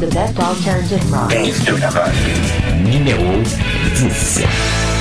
The best alternative rock. Dave de la rock. Numéro 10.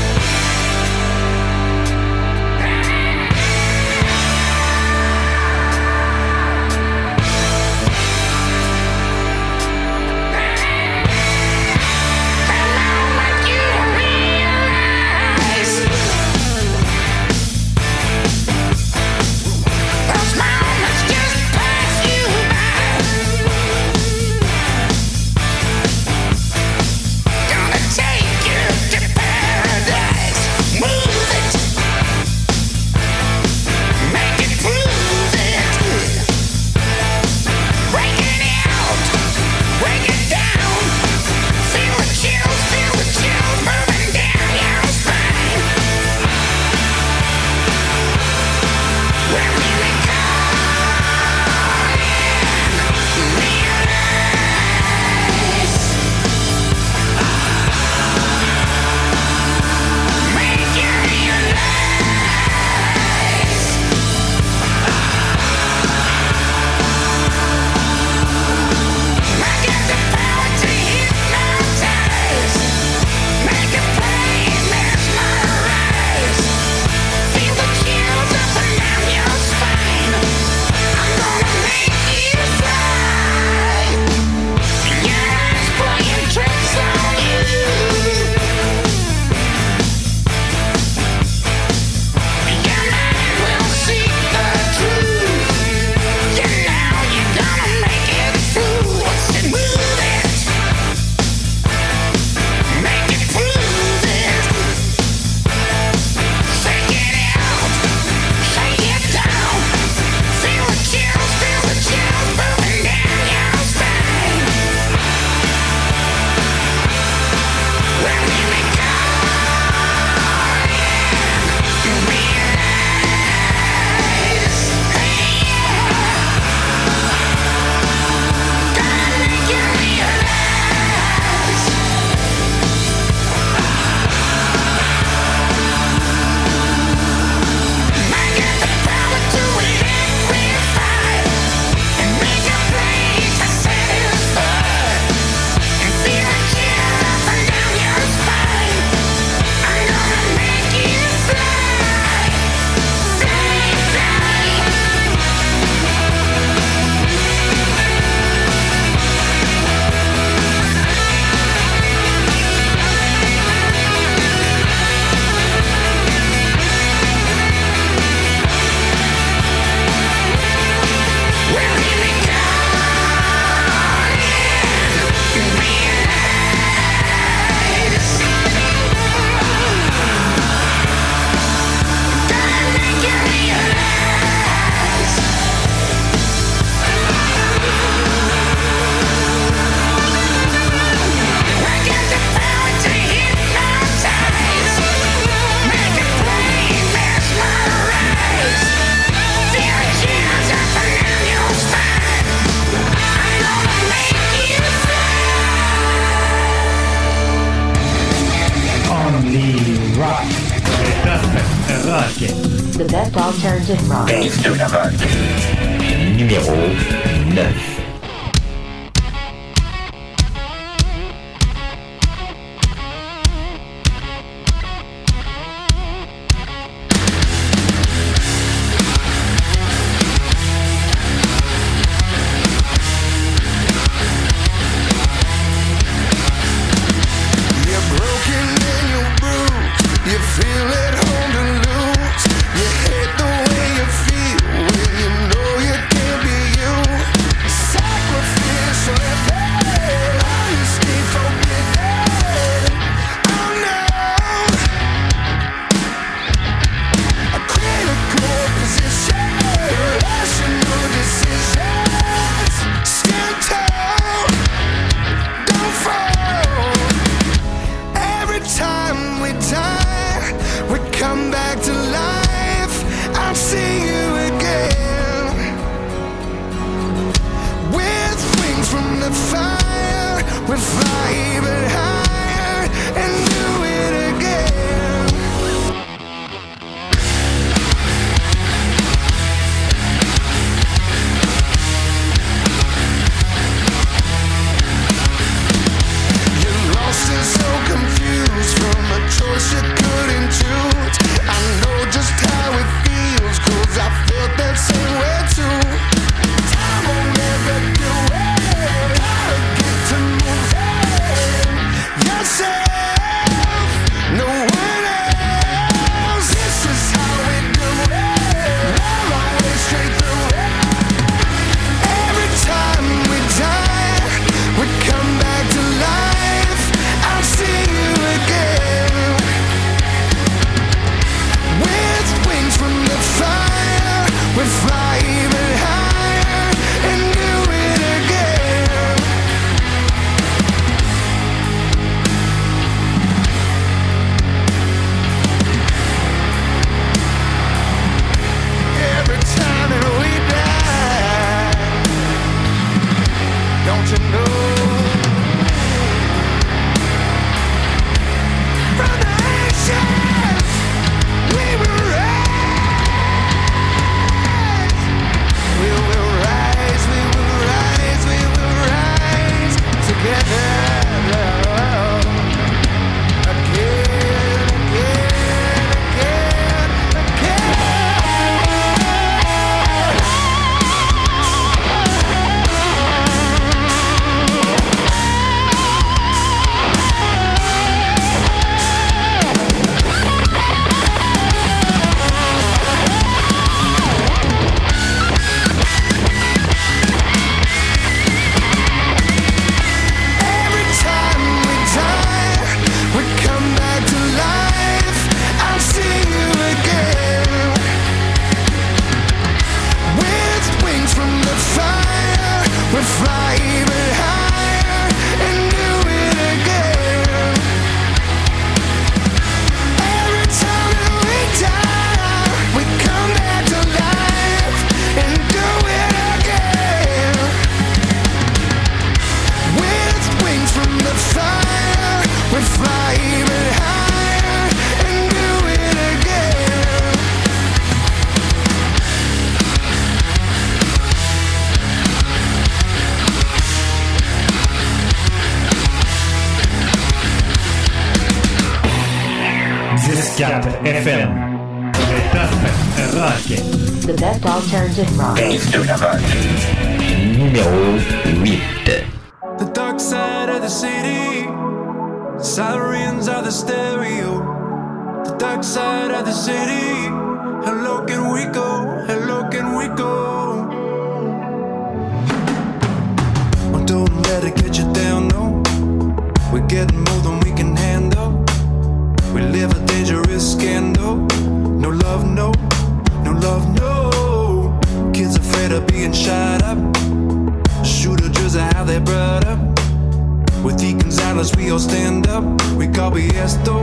los ríos stand up, recalvo y esto,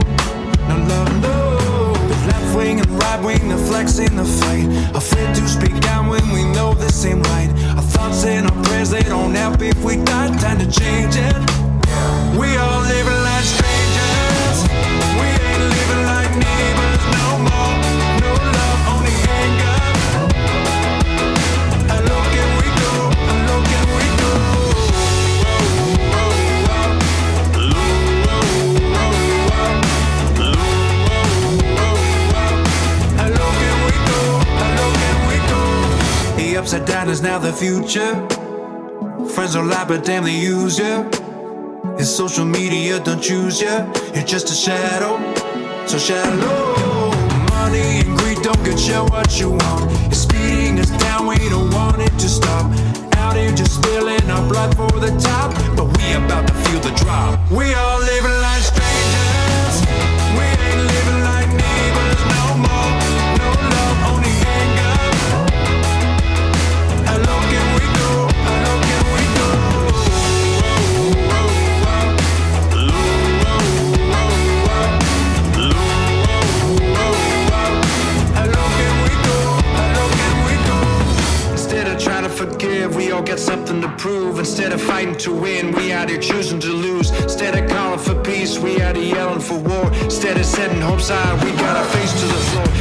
no love, no. The left wing and right wing, the flex in the fight. Afraid to speak out when we know the same right. Our thoughts and our prayers, they don't help if we die. Time to change it. We all live in lives. upside down is now the future. Friends don't lie, but damn, they use ya. It's social media don't choose ya. You're just a shadow, so shallow. Money and greed don't get you what you want. It's speeding us down, we don't want it to stop. Out here just spilling our blood for the top, but we about to feel the drop. We all living life. forgive, we all got something to prove. Instead of fighting to win, we out here choosing to lose. Instead of calling for peace, we out here yelling for war. Instead of setting hopes high, we got our face to the floor.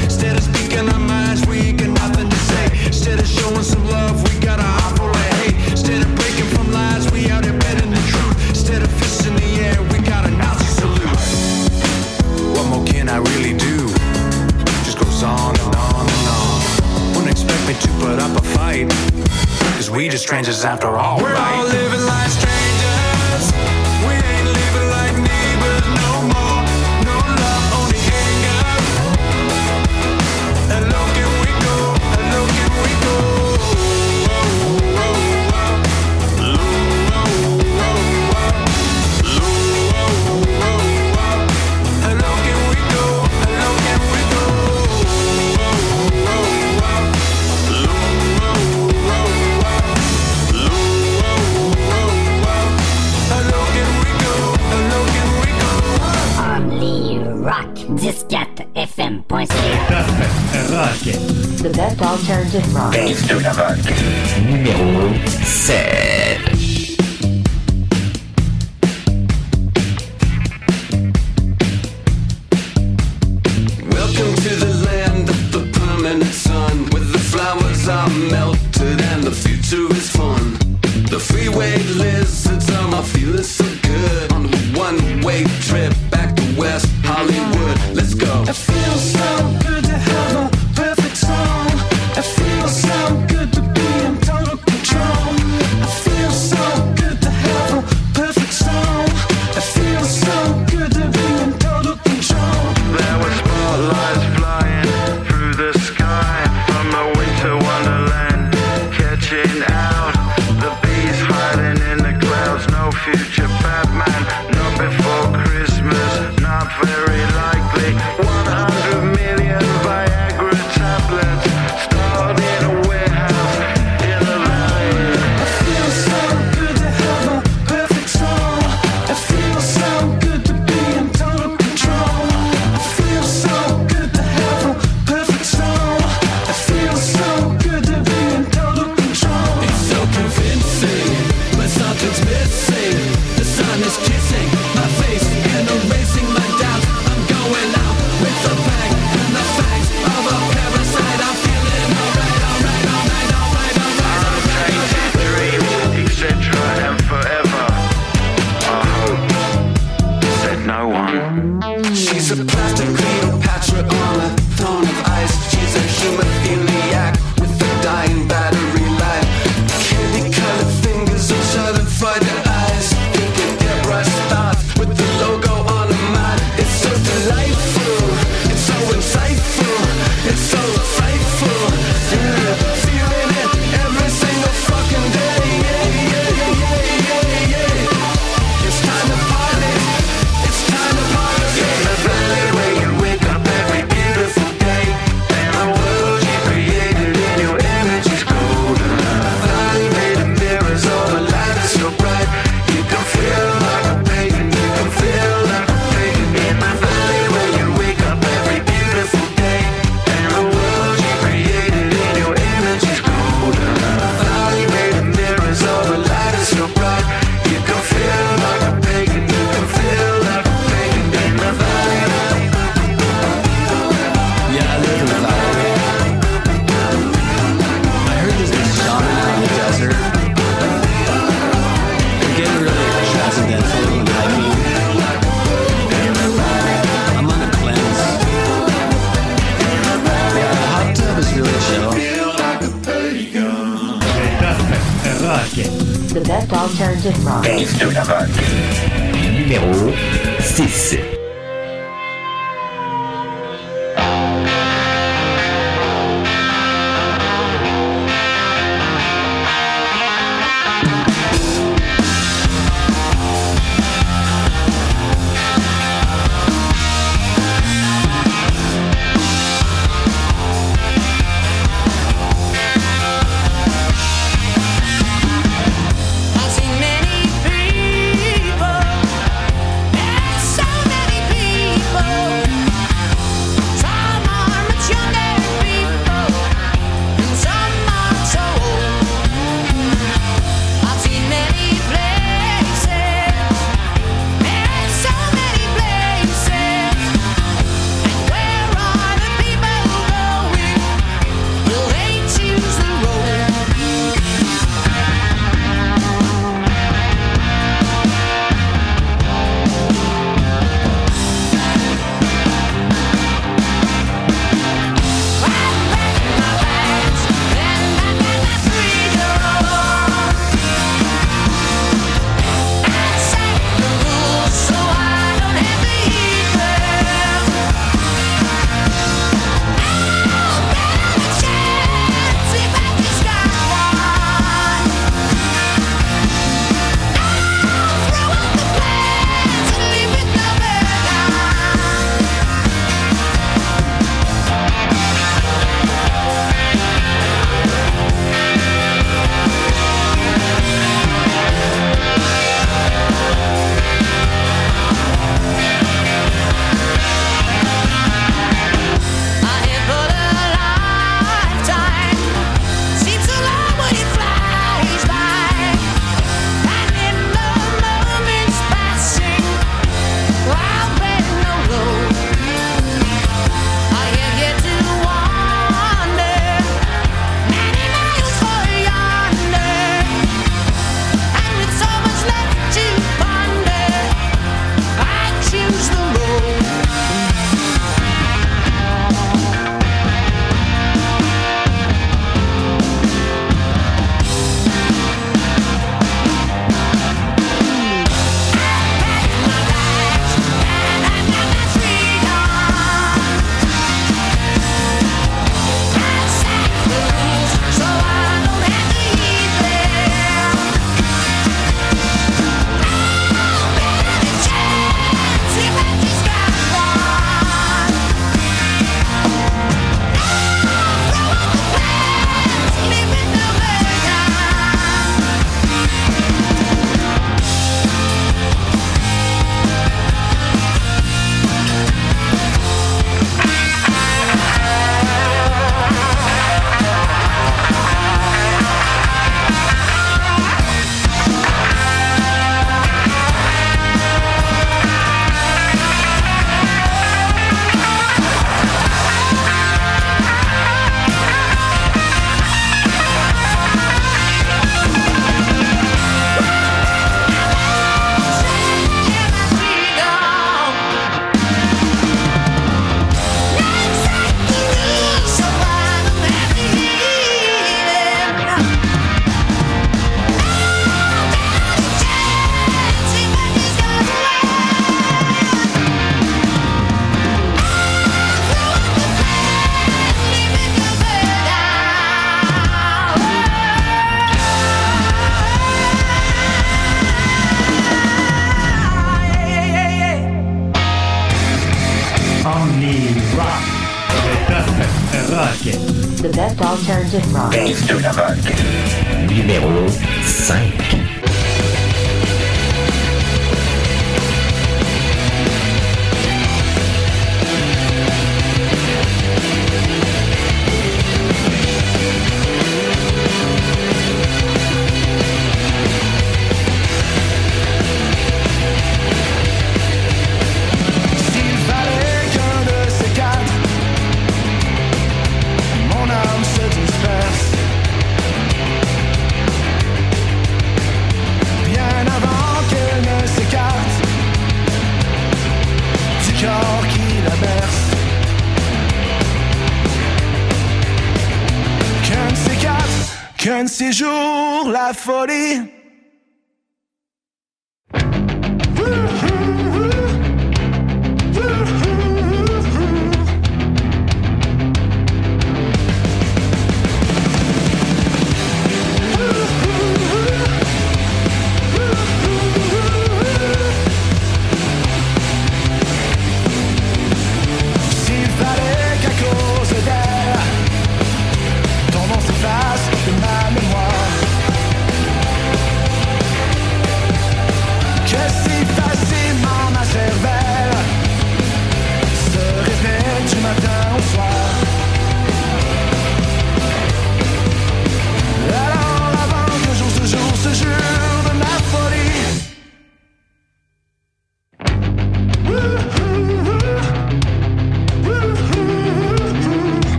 Quatre, qu'un de ces jours, la folie.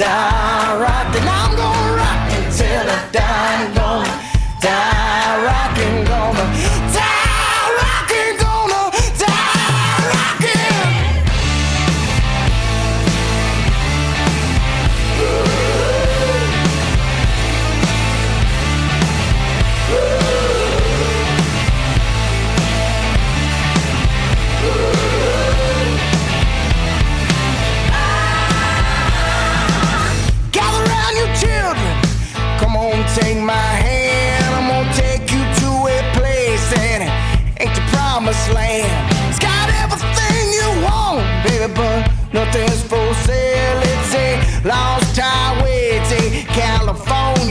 Die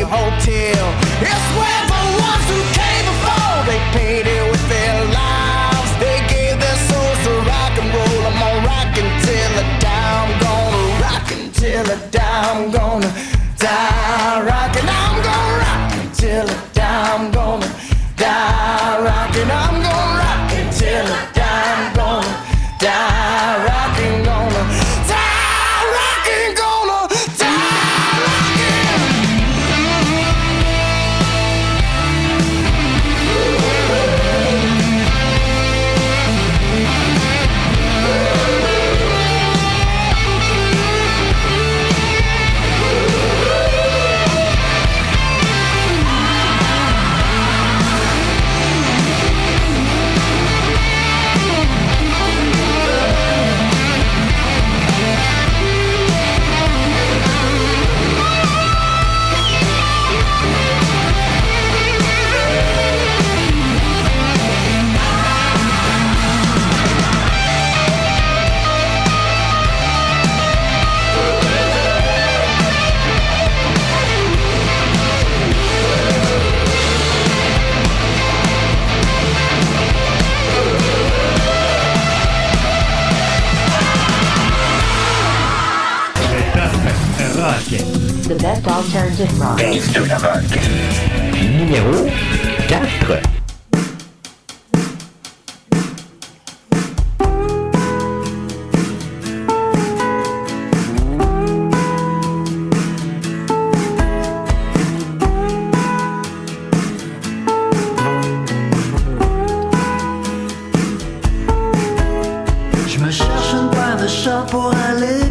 hotel. It's where the ones who came before they paid it with their lives. They gave their souls to rock and roll. I'm gonna rock until the dime gonna rock until the dime gonna die. Rockin', I'm gonna rock until the dime gonna die. Rockin', I'm rock. Numéro Je me cherche une paire de chats pour aller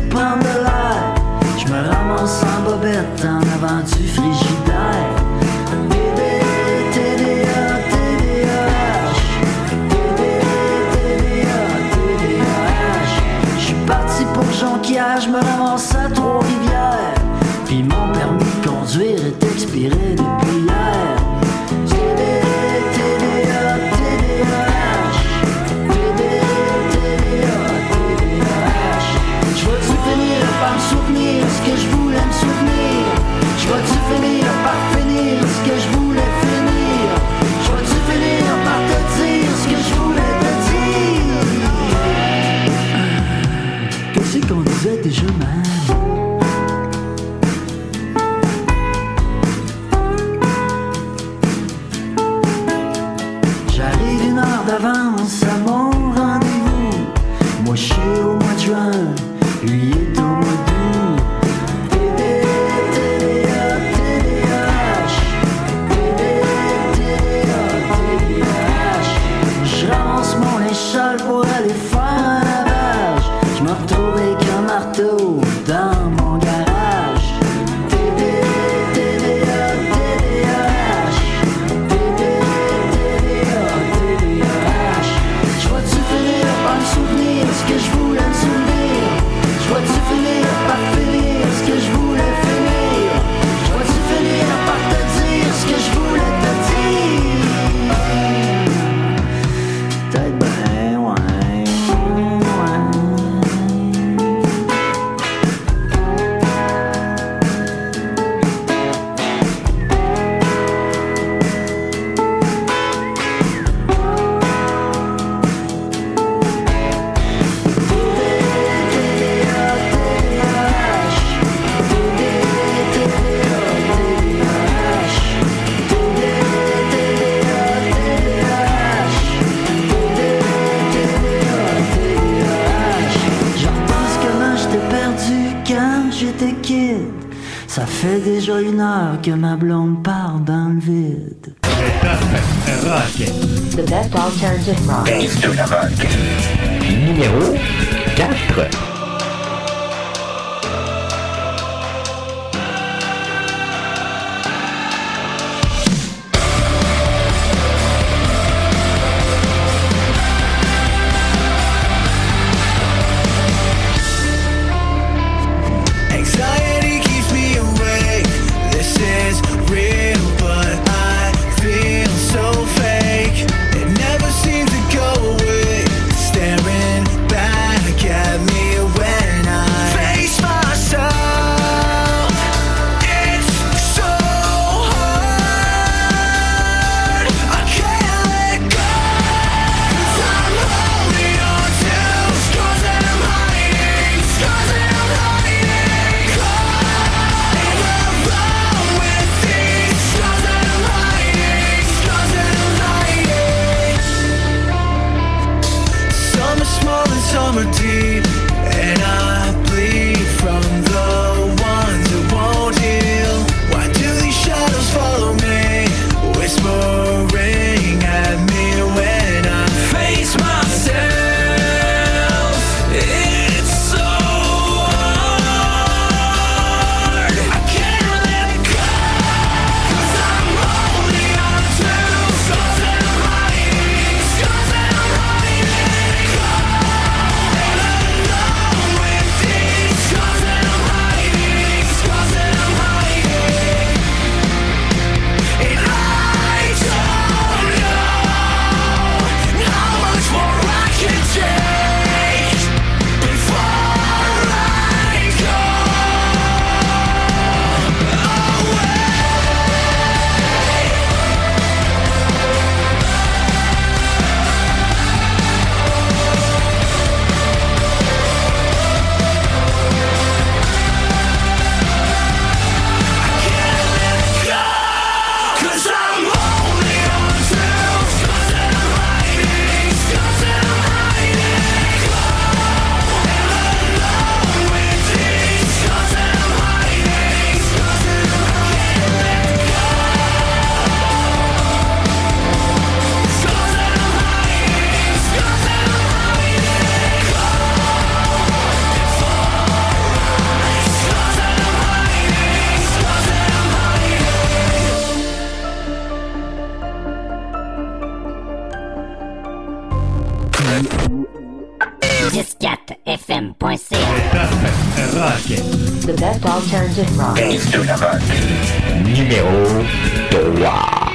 melody 1045.ca The best alternative rock. Numéro 3.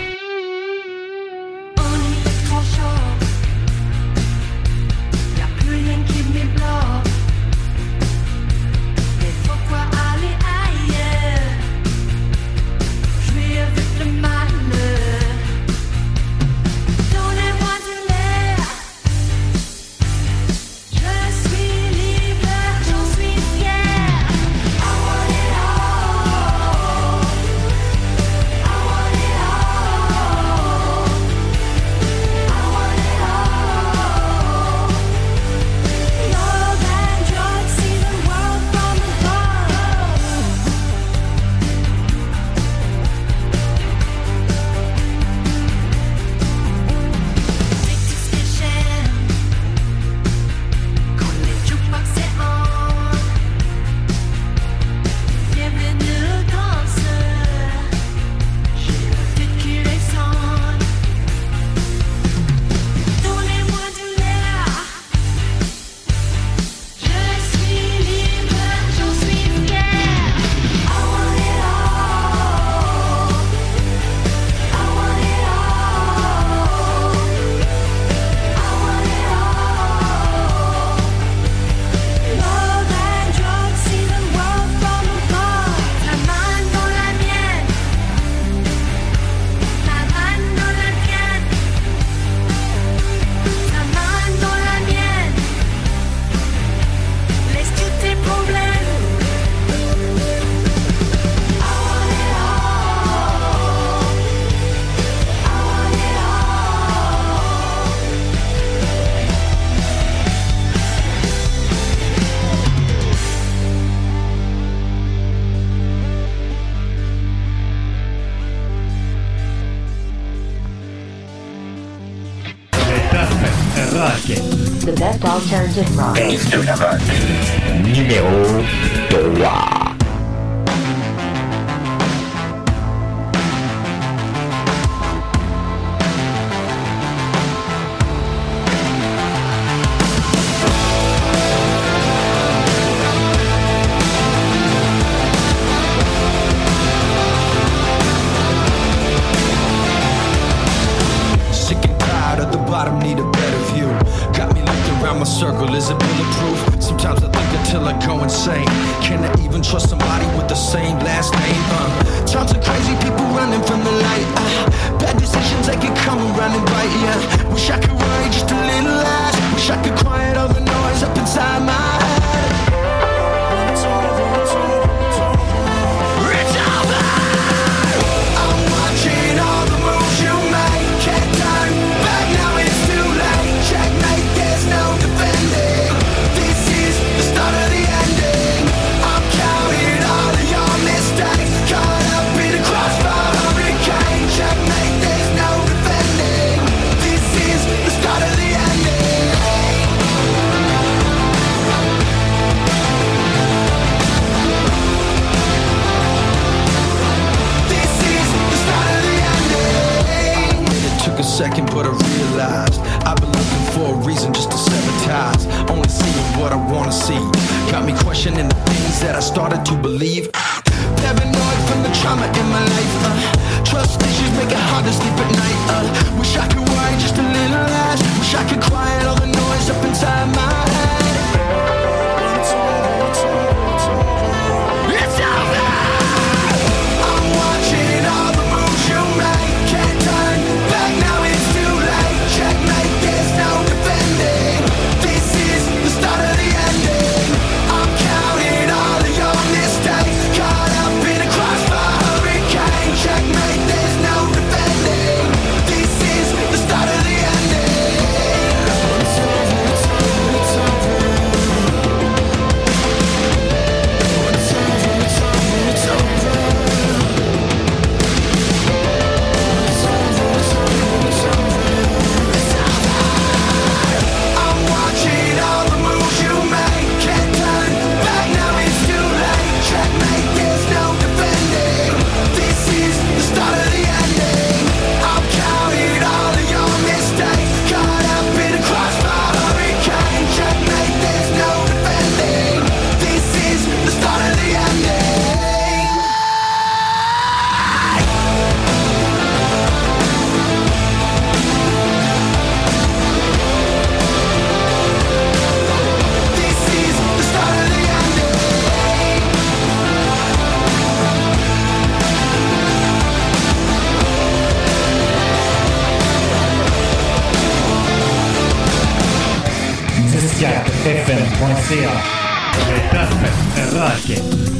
に人が2名を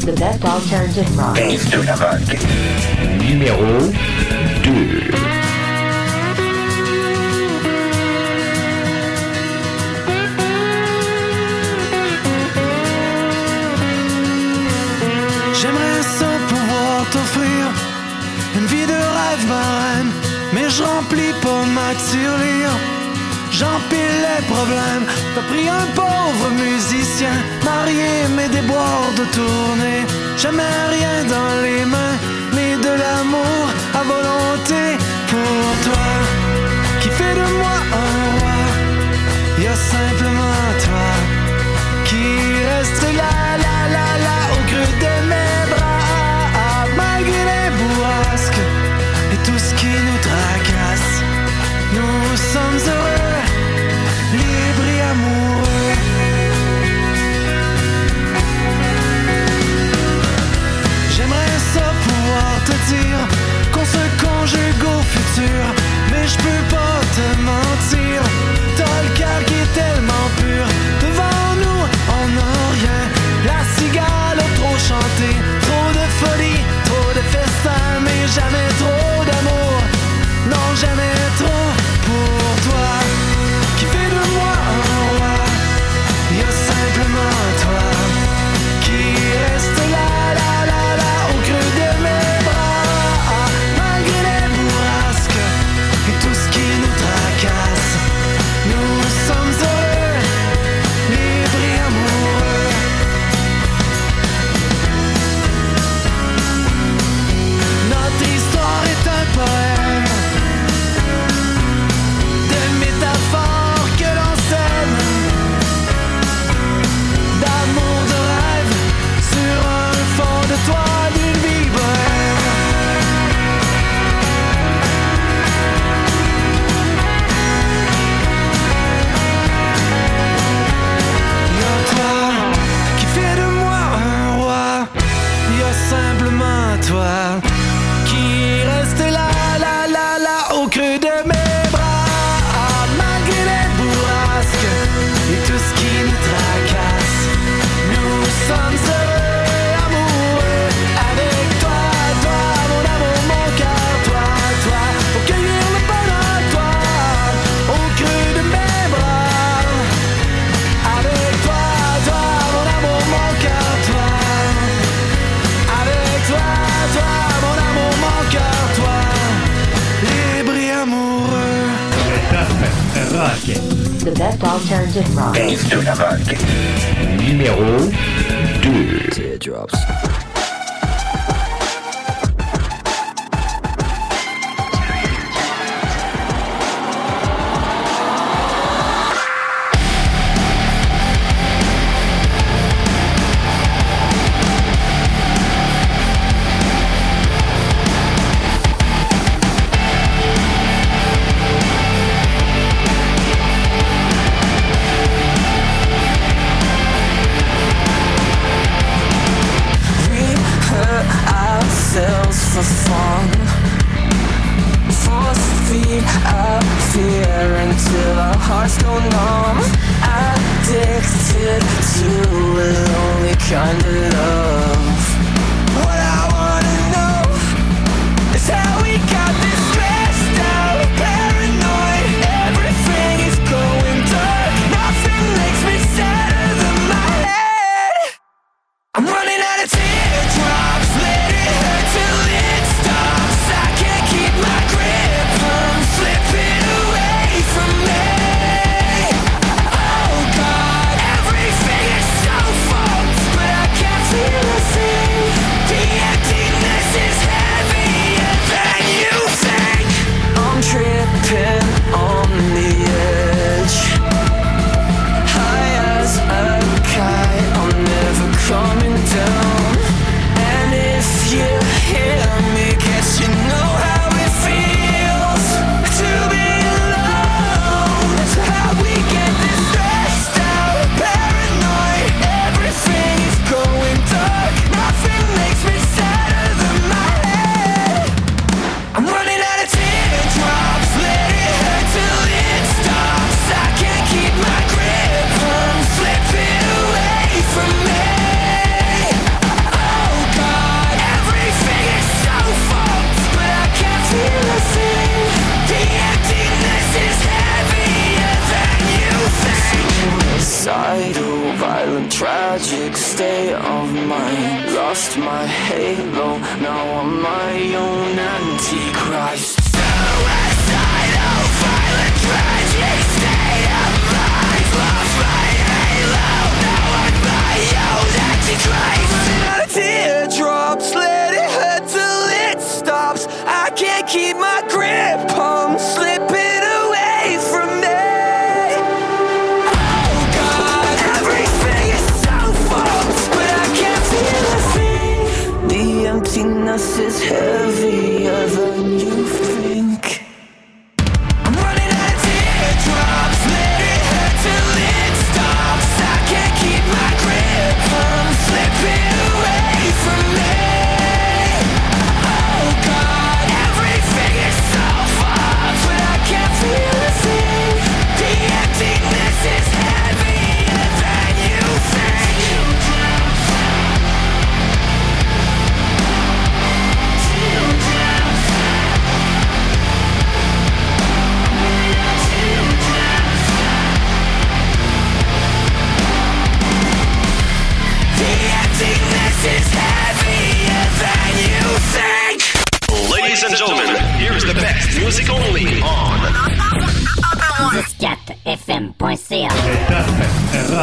Le best alternative rock. de la rock. Numéro 2. J'aimerais sans pouvoir t'offrir une vie de rêve marraine, mais je remplis pas ma tirelire j'empile les problèmes. T'as pris un pauvre musicien, marié mais des bords de tournée. Jamais rien dans les mains, mais de l'amour à volonté pour toi. Qui fait de moi un roi, y a simplement toi qui reste là, là, là, là, au creux de mes bras, malgré les bourrasques et tout ce qui nous tracasse. Nous sommes heureux. qu'on se conjugue au futur. Mais je peux pas te mentir, t'as le qui est tellement pur. Devant nous, on n'a rien, la cigale trop chanté.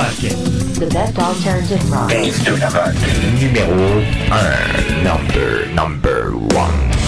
rock. The best alternative rock. Best of rock. Numéro 1. Number, number 1.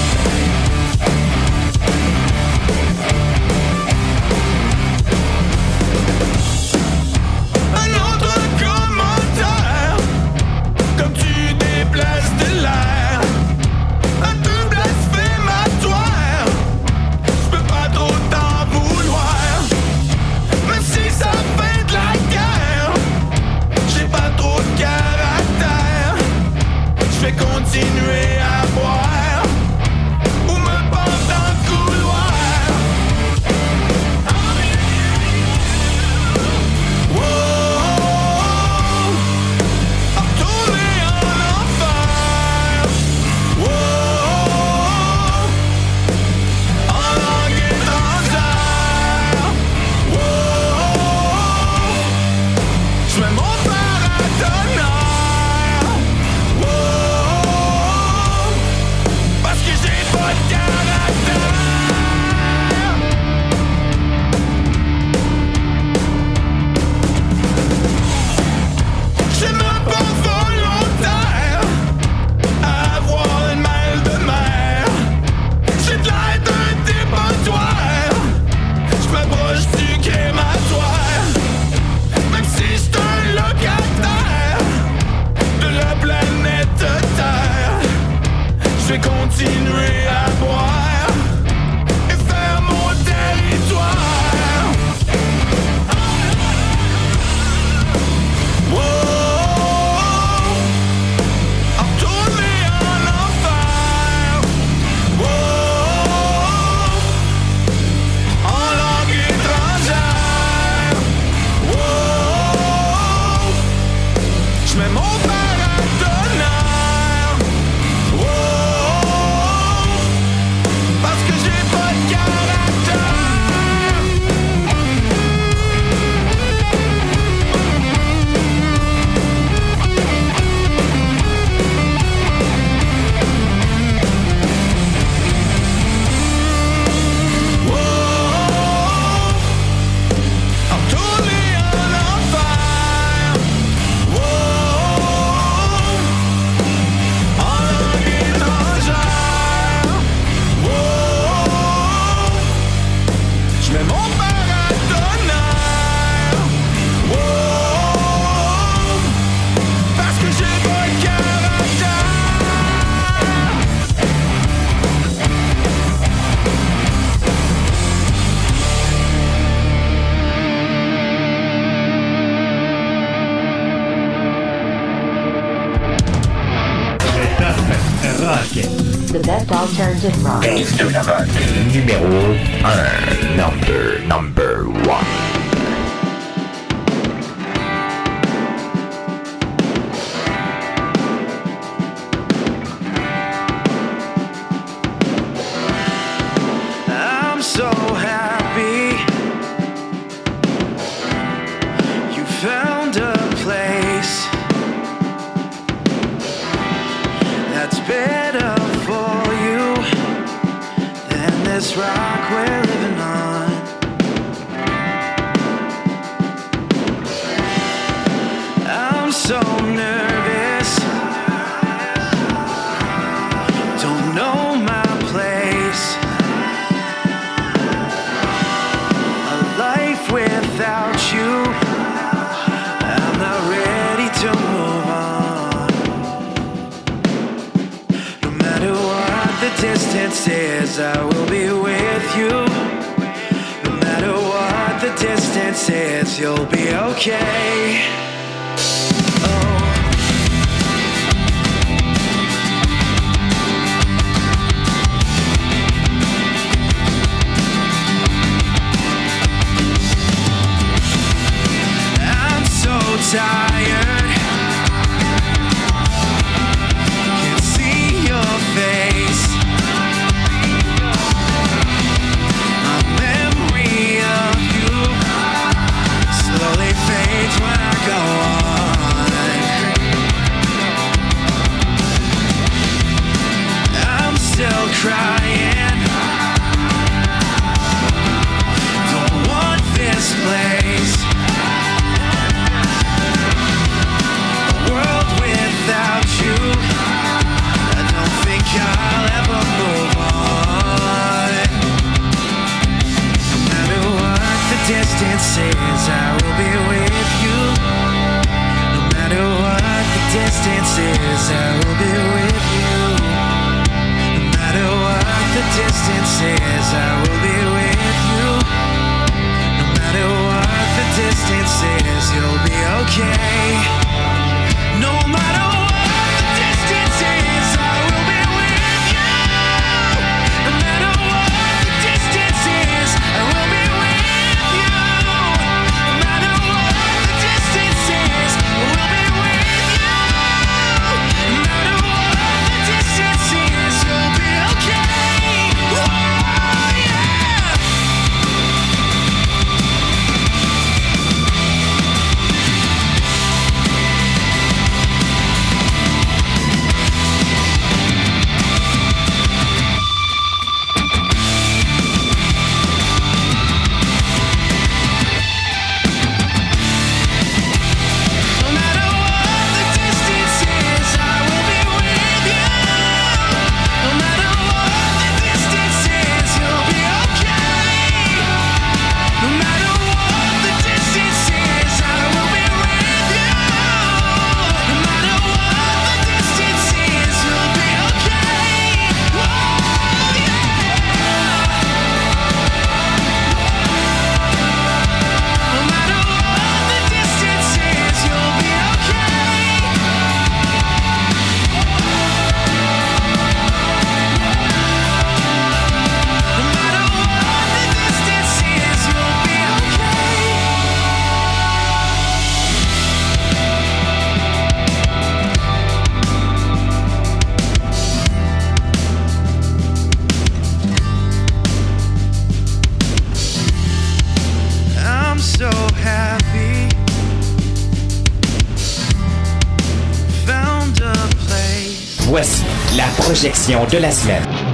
de la semaine.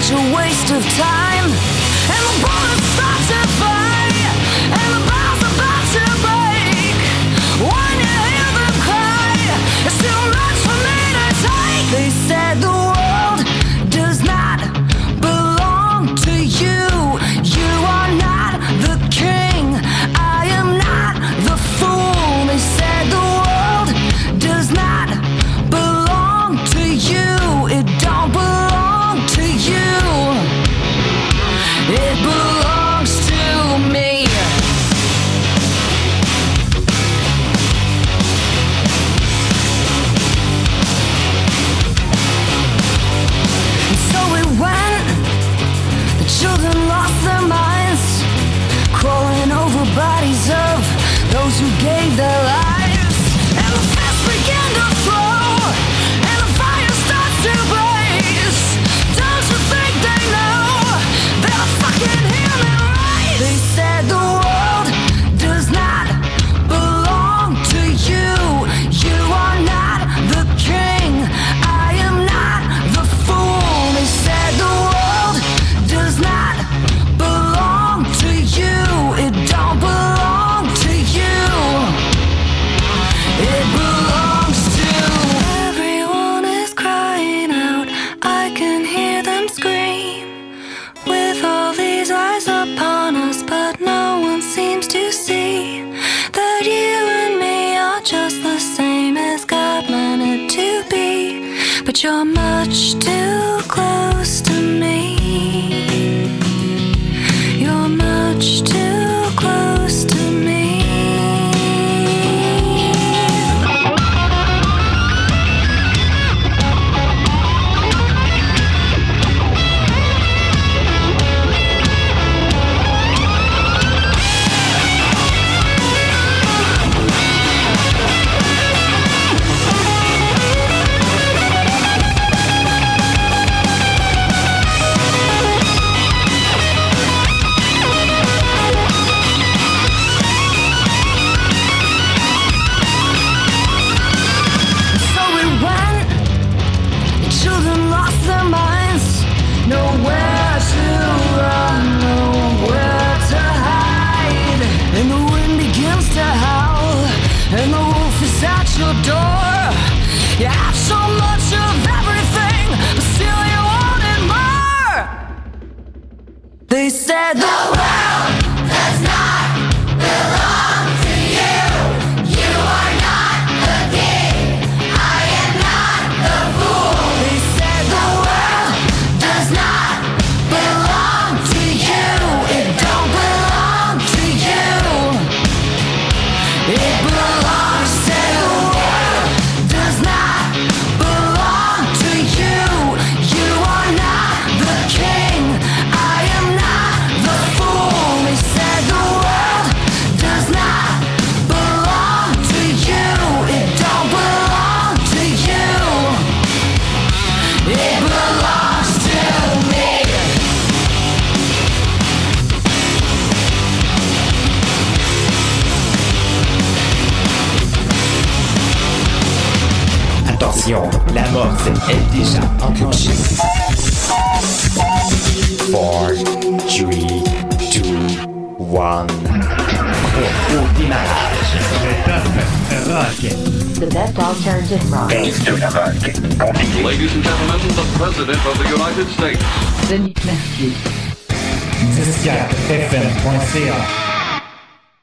such a waste of time And the bullet starts to.